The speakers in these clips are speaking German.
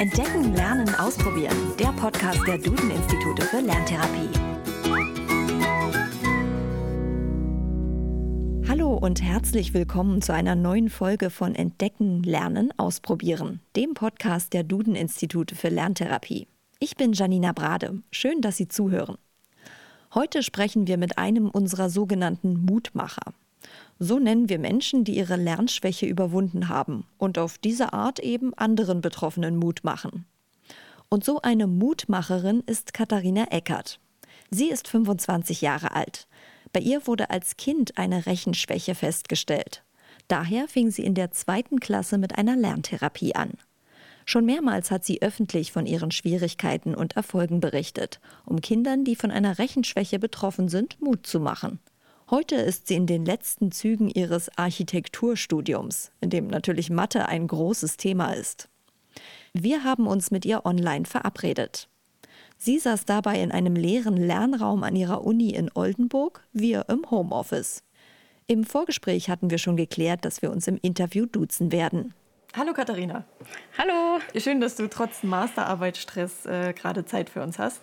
Entdecken, Lernen, Ausprobieren. Der Podcast der Duden-Institute für Lerntherapie. Hallo und herzlich willkommen zu einer neuen Folge von Entdecken, Lernen, Ausprobieren, dem Podcast der Duden-Institute für Lerntherapie. Ich bin Janina Brade. Schön, dass Sie zuhören. Heute sprechen wir mit einem unserer sogenannten Mutmacher. So nennen wir Menschen, die ihre Lernschwäche überwunden haben und auf diese Art eben anderen Betroffenen Mut machen. Und so eine Mutmacherin ist Katharina Eckert. Sie ist 25 Jahre alt. Bei ihr wurde als Kind eine Rechenschwäche festgestellt. Daher fing sie in der zweiten Klasse mit einer Lerntherapie an. Schon mehrmals hat sie öffentlich von ihren Schwierigkeiten und Erfolgen berichtet, um Kindern, die von einer Rechenschwäche betroffen sind, Mut zu machen. Heute ist sie in den letzten Zügen ihres Architekturstudiums, in dem natürlich Mathe ein großes Thema ist. Wir haben uns mit ihr online verabredet. Sie saß dabei in einem leeren Lernraum an ihrer Uni in Oldenburg, wir im Homeoffice. Im Vorgespräch hatten wir schon geklärt, dass wir uns im Interview duzen werden. Hallo Katharina. Hallo. Schön, dass du trotz Masterarbeitsstress äh, gerade Zeit für uns hast.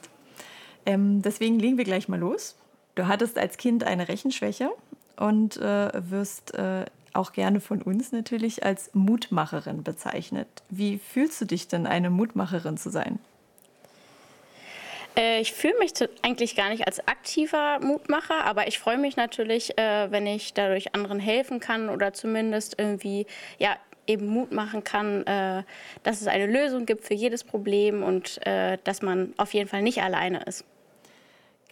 Ähm, deswegen legen wir gleich mal los. Du hattest als Kind eine Rechenschwäche und äh, wirst äh, auch gerne von uns natürlich als Mutmacherin bezeichnet. Wie fühlst du dich denn, eine Mutmacherin zu sein? Äh, ich fühle mich eigentlich gar nicht als aktiver Mutmacher, aber ich freue mich natürlich, äh, wenn ich dadurch anderen helfen kann oder zumindest irgendwie ja, eben Mut machen kann, äh, dass es eine Lösung gibt für jedes Problem und dass man auf jeden Fall nicht alleine ist.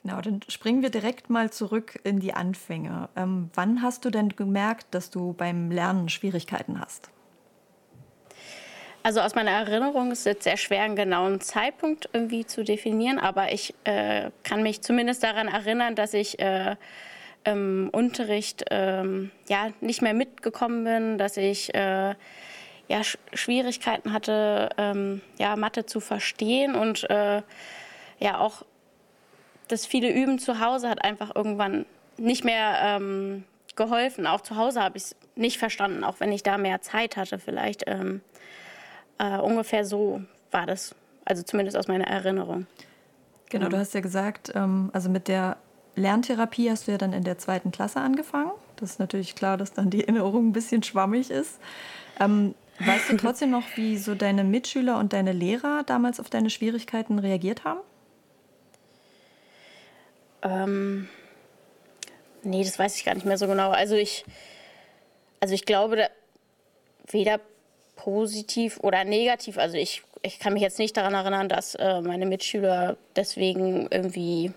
Genau, dann springen wir direkt mal zurück in die Anfänge. Ähm, wann hast du denn gemerkt, dass du beim Lernen Schwierigkeiten hast? Also aus meiner Erinnerung ist es sehr schwer, einen genauen Zeitpunkt irgendwie zu definieren, aber ich äh, kann mich zumindest daran erinnern, dass ich äh, im Unterricht äh, ja, nicht mehr mitgekommen bin, dass ich äh, ja, Sch Schwierigkeiten hatte, ähm, ja, Mathe zu verstehen und äh, ja auch das viele Üben zu Hause hat einfach irgendwann nicht mehr ähm, geholfen. Auch zu Hause habe ich es nicht verstanden, auch wenn ich da mehr Zeit hatte vielleicht. Ähm, äh, ungefähr so war das, also zumindest aus meiner Erinnerung. Genau, du hast ja gesagt, ähm, also mit der Lerntherapie hast du ja dann in der zweiten Klasse angefangen. Das ist natürlich klar, dass dann die Erinnerung ein bisschen schwammig ist. Ähm, weißt du trotzdem noch, wie so deine Mitschüler und deine Lehrer damals auf deine Schwierigkeiten reagiert haben? Ähm, nee, das weiß ich gar nicht mehr so genau. Also ich, also ich glaube, weder positiv oder negativ. Also ich, ich kann mich jetzt nicht daran erinnern, dass äh, meine Mitschüler deswegen irgendwie.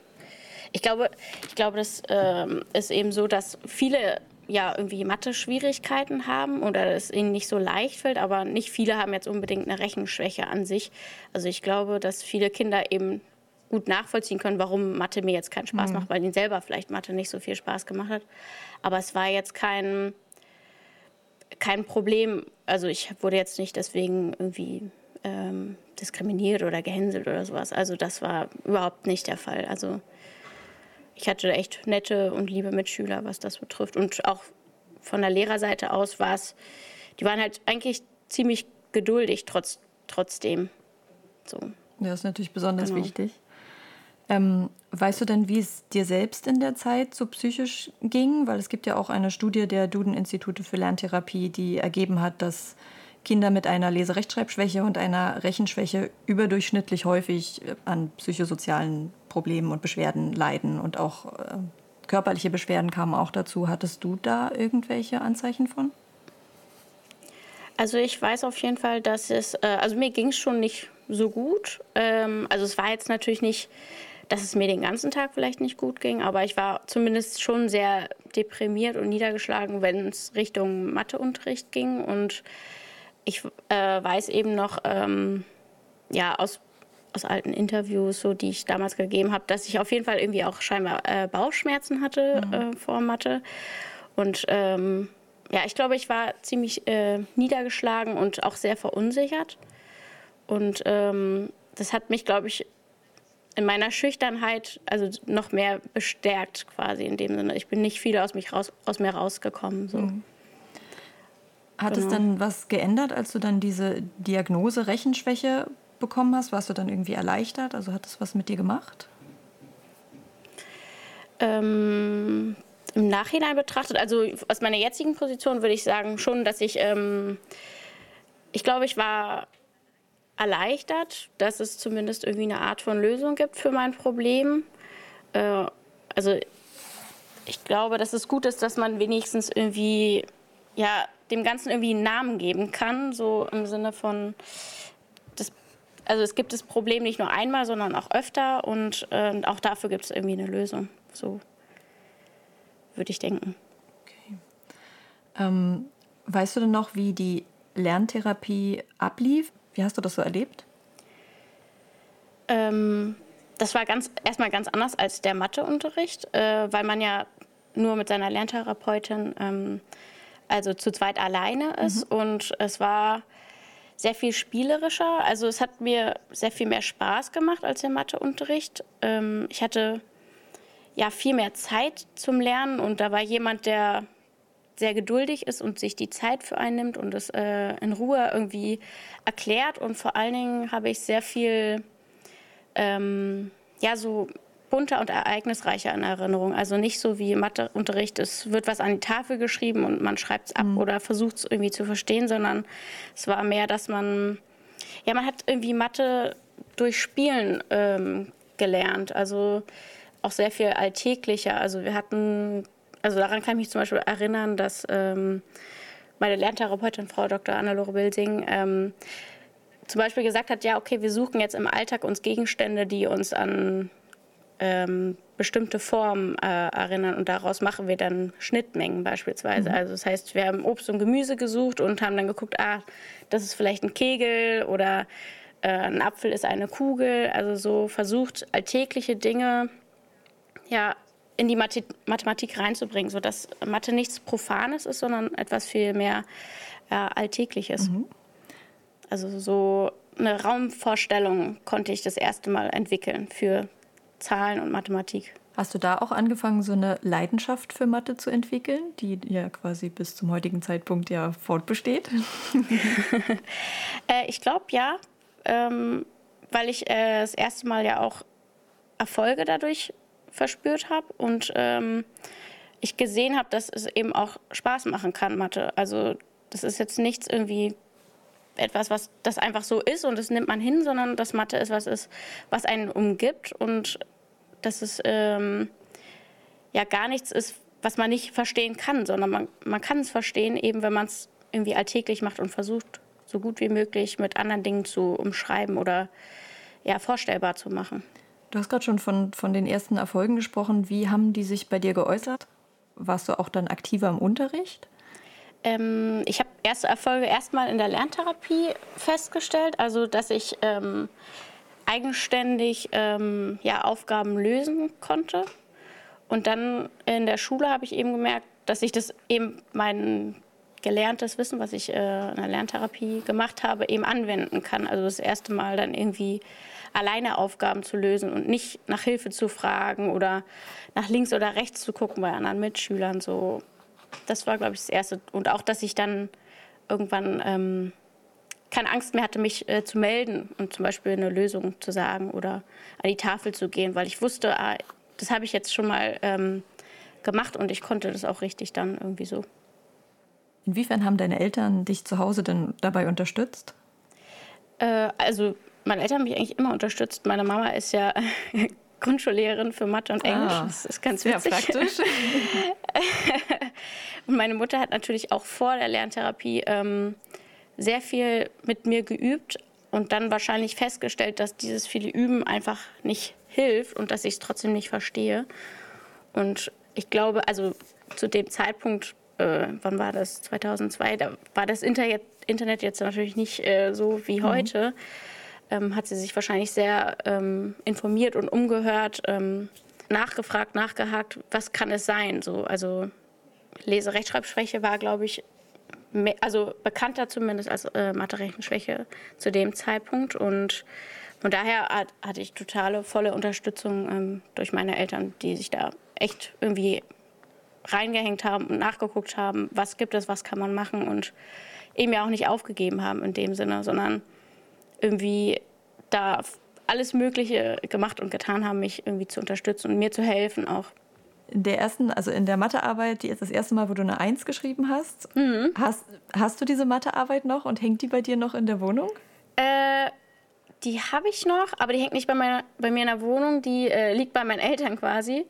Ich glaube, ich glaube, das äh, ist eben so, dass viele ja irgendwie Mathe-Schwierigkeiten haben oder es ihnen nicht so leicht fällt, aber nicht viele haben jetzt unbedingt eine Rechenschwäche an sich. Also ich glaube, dass viele Kinder eben gut nachvollziehen können, warum Mathe mir jetzt keinen Spaß mhm. macht, weil ihnen selber vielleicht Mathe nicht so viel Spaß gemacht hat. Aber es war jetzt kein, kein Problem. Also ich wurde jetzt nicht deswegen irgendwie ähm, diskriminiert oder gehänselt oder sowas. Also das war überhaupt nicht der Fall. Also ich hatte echt nette und liebe Mitschüler, was das betrifft. Und auch von der Lehrerseite aus war es, die waren halt eigentlich ziemlich geduldig trotz, trotzdem. So. Ja, das ist natürlich besonders genau. wichtig. Ähm, weißt du denn, wie es dir selbst in der Zeit so psychisch ging? Weil es gibt ja auch eine Studie der Duden-Institute für Lerntherapie, die ergeben hat, dass Kinder mit einer Leserechtschreibschwäche und einer Rechenschwäche überdurchschnittlich häufig äh, an psychosozialen Problemen und Beschwerden leiden und auch äh, körperliche Beschwerden kamen auch dazu. Hattest du da irgendwelche Anzeichen von? Also ich weiß auf jeden Fall, dass es, äh, also mir ging es schon nicht so gut. Ähm, also es war jetzt natürlich nicht dass es mir den ganzen Tag vielleicht nicht gut ging, aber ich war zumindest schon sehr deprimiert und niedergeschlagen, wenn es Richtung Matheunterricht ging. Und ich äh, weiß eben noch, ähm, ja, aus, aus alten Interviews, so, die ich damals gegeben habe, dass ich auf jeden Fall irgendwie auch scheinbar äh, Bauchschmerzen hatte mhm. äh, vor Mathe. Und ähm, ja, ich glaube, ich war ziemlich äh, niedergeschlagen und auch sehr verunsichert. Und ähm, das hat mich, glaube ich, in meiner Schüchternheit also noch mehr bestärkt quasi in dem Sinne. Ich bin nicht viel aus, mich raus, aus mir rausgekommen. So. Mhm. Hat genau. es dann was geändert, als du dann diese Diagnose Rechenschwäche bekommen hast? Warst du dann irgendwie erleichtert? Also hat es was mit dir gemacht? Ähm, Im Nachhinein betrachtet, also aus meiner jetzigen Position würde ich sagen schon, dass ich, ähm, ich glaube, ich war erleichtert, dass es zumindest irgendwie eine Art von Lösung gibt für mein Problem. Äh, also ich glaube, dass es gut ist, dass man wenigstens irgendwie ja, dem Ganzen irgendwie einen Namen geben kann, so im Sinne von, das, also es gibt das Problem nicht nur einmal, sondern auch öfter und äh, auch dafür gibt es irgendwie eine Lösung. So würde ich denken. Okay. Ähm, weißt du denn noch, wie die Lerntherapie ablief? Wie hast du das so erlebt? Ähm, das war ganz, erstmal ganz anders als der Matheunterricht, äh, weil man ja nur mit seiner Lerntherapeutin ähm, also zu zweit alleine ist. Mhm. Und es war sehr viel spielerischer. Also es hat mir sehr viel mehr Spaß gemacht als der Matheunterricht. Ähm, ich hatte ja viel mehr Zeit zum Lernen und da war jemand, der sehr geduldig ist und sich die Zeit für einen nimmt und es äh, in Ruhe irgendwie erklärt. Und vor allen Dingen habe ich sehr viel, ähm, ja, so bunter und ereignisreicher in Erinnerung. Also nicht so wie Matheunterricht, es wird was an die Tafel geschrieben und man schreibt es ab mhm. oder versucht es irgendwie zu verstehen, sondern es war mehr, dass man, ja, man hat irgendwie Mathe durch Spielen ähm, gelernt. Also auch sehr viel alltäglicher. Also wir hatten, also daran kann ich mich zum Beispiel erinnern, dass ähm, meine Lerntherapeutin, Frau Dr. Annalore Bilsing, ähm, zum Beispiel gesagt hat, ja, okay, wir suchen jetzt im Alltag uns Gegenstände, die uns an ähm, bestimmte Formen äh, erinnern und daraus machen wir dann Schnittmengen beispielsweise. Mhm. Also das heißt, wir haben Obst und Gemüse gesucht und haben dann geguckt, ah, das ist vielleicht ein Kegel oder äh, ein Apfel ist eine Kugel. Also so versucht alltägliche Dinge ja in die Mathe Mathematik reinzubringen, sodass Mathe nichts Profanes ist, sondern etwas viel mehr äh, Alltägliches. Mhm. Also so eine Raumvorstellung konnte ich das erste Mal entwickeln für Zahlen und Mathematik. Hast du da auch angefangen, so eine Leidenschaft für Mathe zu entwickeln, die ja quasi bis zum heutigen Zeitpunkt ja fortbesteht? äh, ich glaube ja, ähm, weil ich äh, das erste Mal ja auch Erfolge dadurch verspürt habe und ähm, ich gesehen habe, dass es eben auch Spaß machen kann, Mathe. Also das ist jetzt nichts irgendwie etwas, was das einfach so ist und das nimmt man hin, sondern dass Mathe ist was ist, was einen umgibt und dass es ähm, ja gar nichts ist, was man nicht verstehen kann, sondern man, man kann es verstehen, eben wenn man es irgendwie alltäglich macht und versucht, so gut wie möglich mit anderen Dingen zu umschreiben oder ja, vorstellbar zu machen. Du hast gerade schon von, von den ersten Erfolgen gesprochen. Wie haben die sich bei dir geäußert? Warst du auch dann aktiver im Unterricht? Ähm, ich habe erste Erfolge erstmal in der Lerntherapie festgestellt, also dass ich ähm, eigenständig ähm, ja, Aufgaben lösen konnte. Und dann in der Schule habe ich eben gemerkt, dass ich das eben mein gelerntes Wissen, was ich äh, in der Lerntherapie gemacht habe, eben anwenden kann. Also das erste Mal dann irgendwie alleine Aufgaben zu lösen und nicht nach Hilfe zu fragen oder nach links oder rechts zu gucken bei anderen Mitschülern. So das war, glaube ich, das Erste. Und auch, dass ich dann irgendwann ähm, keine Angst mehr hatte, mich äh, zu melden und zum Beispiel eine Lösung zu sagen oder an die Tafel zu gehen, weil ich wusste, ah, das habe ich jetzt schon mal ähm, gemacht und ich konnte das auch richtig dann irgendwie so. Inwiefern haben deine Eltern dich zu Hause denn dabei unterstützt? Äh, also meine Eltern haben mich eigentlich immer unterstützt. Meine Mama ist ja Grundschullehrerin für Mathe und Englisch. Ah, das ist ganz witzig. praktisch. und meine Mutter hat natürlich auch vor der Lerntherapie ähm, sehr viel mit mir geübt und dann wahrscheinlich festgestellt, dass dieses viele Üben einfach nicht hilft und dass ich es trotzdem nicht verstehe. Und ich glaube, also zu dem Zeitpunkt, äh, wann war das? 2002, da war das Internet, Internet jetzt natürlich nicht äh, so wie mhm. heute ähm, hat sie sich wahrscheinlich sehr ähm, informiert und umgehört, ähm, nachgefragt, nachgehakt, was kann es sein? So, also Leserechtschreibschwäche war, glaube ich, mehr, also bekannter zumindest als äh, Mathe-Rechenschwäche zu dem Zeitpunkt. Und von daher hat, hatte ich totale, volle Unterstützung ähm, durch meine Eltern, die sich da echt irgendwie reingehängt haben und nachgeguckt haben, was gibt es, was kann man machen und eben ja auch nicht aufgegeben haben in dem Sinne, sondern irgendwie da alles Mögliche gemacht und getan haben, mich irgendwie zu unterstützen und mir zu helfen auch. In der ersten, also in der Mathearbeit, die ist das erste Mal, wo du eine Eins geschrieben hast. Mhm. Hast, hast du diese Mathearbeit noch und hängt die bei dir noch in der Wohnung? Äh, die habe ich noch, aber die hängt nicht bei, meiner, bei mir in der Wohnung, die äh, liegt bei meinen Eltern quasi.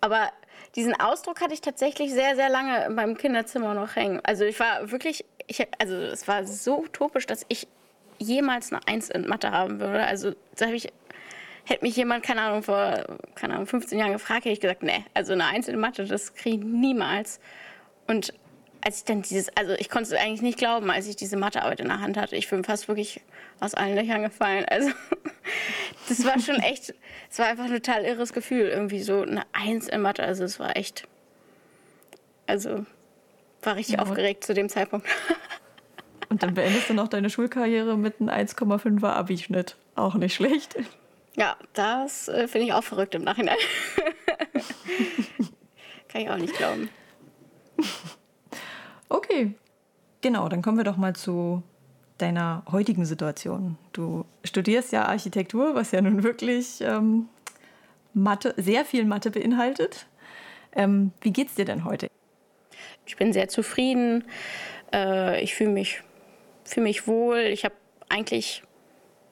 Aber diesen Ausdruck hatte ich tatsächlich sehr, sehr lange in meinem Kinderzimmer noch hängen. Also ich war wirklich, ich, also es war so utopisch, dass ich jemals eine Eins in Mathe haben würde. Also da habe ich, hätte mich jemand, keine Ahnung, vor keine Ahnung, 15 Jahren gefragt, hätte ich gesagt, nee, also eine Eins in Mathe, das kriege ich niemals. Und als ich dann dieses, also ich konnte es eigentlich nicht glauben, als ich diese Mathearbeit in der Hand hatte. Ich bin fast wirklich aus allen Löchern gefallen. Also das war schon echt, es war einfach ein total irres Gefühl, irgendwie so eine Eins in Mathe. Also es war echt, also war richtig ja. aufgeregt zu dem Zeitpunkt. Und dann beendest du noch deine Schulkarriere mit einem 1,5er Abischnitt. Auch nicht schlecht. Ja, das äh, finde ich auch verrückt im Nachhinein. Kann ich auch nicht glauben. Okay, genau, dann kommen wir doch mal zu deiner heutigen Situation. Du studierst ja Architektur, was ja nun wirklich ähm, Mathe, sehr viel Mathe beinhaltet. Ähm, wie geht's dir denn heute? Ich bin sehr zufrieden. Äh, ich fühle mich, fühl mich wohl. Ich habe eigentlich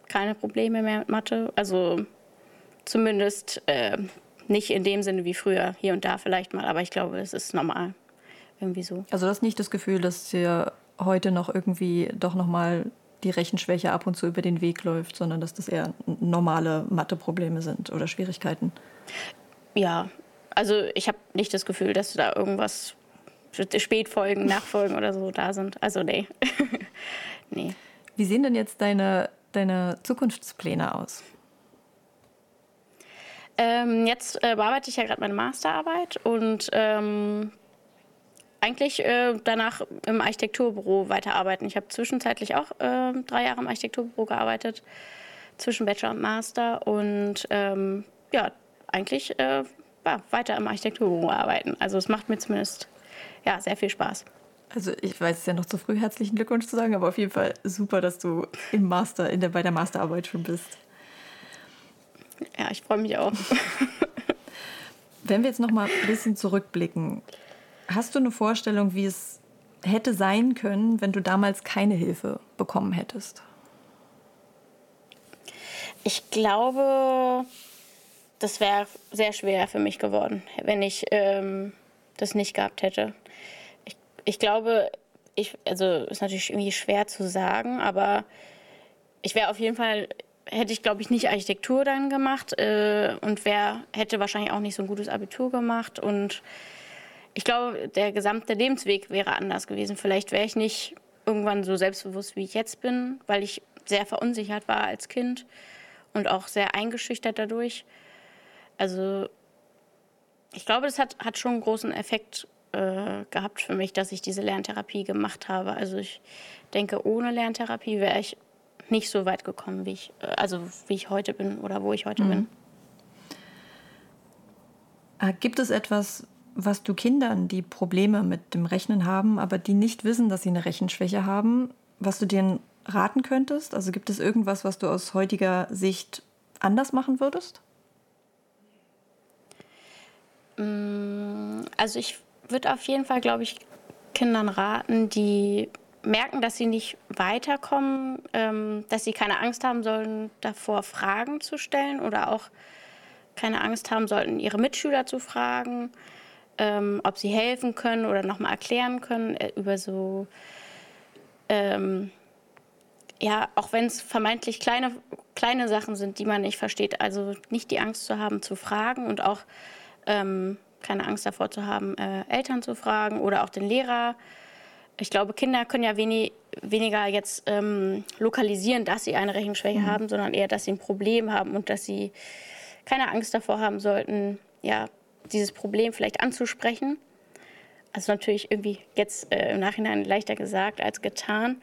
keine Probleme mehr mit Mathe. Also zumindest äh, nicht in dem Sinne wie früher, hier und da vielleicht mal, aber ich glaube, es ist normal irgendwie so. Also du hast nicht das Gefühl, dass dir heute noch irgendwie doch nochmal die Rechenschwäche ab und zu über den Weg läuft, sondern dass das eher normale Matheprobleme sind oder Schwierigkeiten? Ja, also ich habe nicht das Gefühl, dass da irgendwas Spätfolgen, Nachfolgen oder so da sind. Also nee. nee. Wie sehen denn jetzt deine, deine Zukunftspläne aus? Ähm, jetzt äh, bearbeite ich ja gerade meine Masterarbeit und ähm, eigentlich äh, danach im Architekturbüro weiterarbeiten. Ich habe zwischenzeitlich auch äh, drei Jahre im Architekturbüro gearbeitet, zwischen Bachelor und Master. Und ähm, ja, eigentlich äh, ja, weiter im Architekturbüro arbeiten. Also es macht mir zumindest ja, sehr viel Spaß. Also ich weiß es ja noch zu früh, herzlichen Glückwunsch zu sagen, aber auf jeden Fall super, dass du im Master, in der, bei der Masterarbeit schon bist. Ja, ich freue mich auch. Wenn wir jetzt noch mal ein bisschen zurückblicken, Hast du eine Vorstellung, wie es hätte sein können, wenn du damals keine Hilfe bekommen hättest? Ich glaube, das wäre sehr schwer für mich geworden, wenn ich ähm, das nicht gehabt hätte. Ich, ich glaube, ich, also ist natürlich irgendwie schwer zu sagen, aber ich wäre auf jeden Fall, hätte ich glaube ich nicht Architektur dann gemacht äh, und wer hätte wahrscheinlich auch nicht so ein gutes Abitur gemacht und ich glaube, der gesamte Lebensweg wäre anders gewesen. Vielleicht wäre ich nicht irgendwann so selbstbewusst, wie ich jetzt bin, weil ich sehr verunsichert war als Kind und auch sehr eingeschüchtert dadurch. Also ich glaube, das hat, hat schon einen großen Effekt äh, gehabt für mich, dass ich diese Lerntherapie gemacht habe. Also ich denke, ohne Lerntherapie wäre ich nicht so weit gekommen, wie ich, äh, also wie ich heute bin oder wo ich heute mhm. bin. Äh, gibt es etwas, was du Kindern, die Probleme mit dem Rechnen haben, aber die nicht wissen, dass sie eine Rechenschwäche haben, was du denen raten könntest? Also gibt es irgendwas, was du aus heutiger Sicht anders machen würdest? Mm, also ich würde auf jeden Fall, glaube ich, Kindern raten, die merken, dass sie nicht weiterkommen, ähm, dass sie keine Angst haben sollen, davor Fragen zu stellen oder auch keine Angst haben sollten, ihre Mitschüler zu fragen ähm, ob sie helfen können oder nochmal erklären können äh, über so, ähm, ja, auch wenn es vermeintlich kleine, kleine Sachen sind, die man nicht versteht. Also nicht die Angst zu haben, zu fragen und auch ähm, keine Angst davor zu haben, äh, Eltern zu fragen oder auch den Lehrer. Ich glaube, Kinder können ja wenig, weniger jetzt ähm, lokalisieren, dass sie eine Rechenschwäche mhm. haben, sondern eher, dass sie ein Problem haben und dass sie keine Angst davor haben sollten, ja, dieses Problem vielleicht anzusprechen. Also natürlich irgendwie jetzt äh, im Nachhinein leichter gesagt als getan.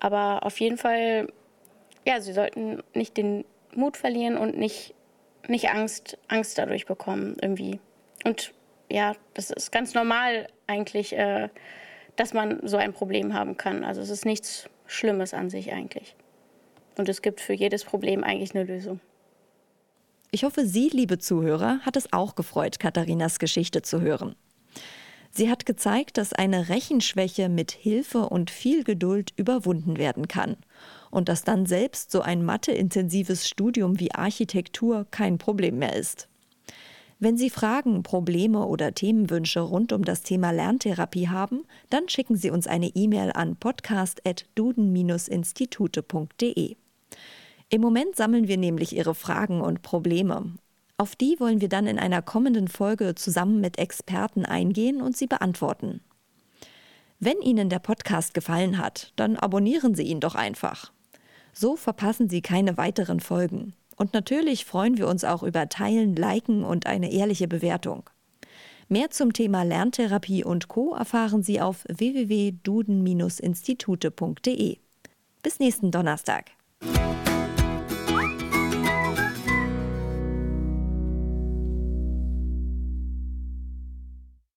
Aber auf jeden Fall, ja, sie sollten nicht den Mut verlieren und nicht, nicht Angst, Angst dadurch bekommen irgendwie. Und ja, das ist ganz normal eigentlich, äh, dass man so ein Problem haben kann. Also es ist nichts Schlimmes an sich eigentlich. Und es gibt für jedes Problem eigentlich eine Lösung. Ich hoffe, Sie, liebe Zuhörer, hat es auch gefreut, Katharinas Geschichte zu hören. Sie hat gezeigt, dass eine Rechenschwäche mit Hilfe und viel Geduld überwunden werden kann und dass dann selbst so ein matheintensives Studium wie Architektur kein Problem mehr ist. Wenn Sie Fragen, Probleme oder Themenwünsche rund um das Thema Lerntherapie haben, dann schicken Sie uns eine E-Mail an podcast.duden-institute.de. Im Moment sammeln wir nämlich Ihre Fragen und Probleme. Auf die wollen wir dann in einer kommenden Folge zusammen mit Experten eingehen und sie beantworten. Wenn Ihnen der Podcast gefallen hat, dann abonnieren Sie ihn doch einfach. So verpassen Sie keine weiteren Folgen. Und natürlich freuen wir uns auch über Teilen, Liken und eine ehrliche Bewertung. Mehr zum Thema Lerntherapie und Co. erfahren Sie auf www.duden-institute.de. Bis nächsten Donnerstag.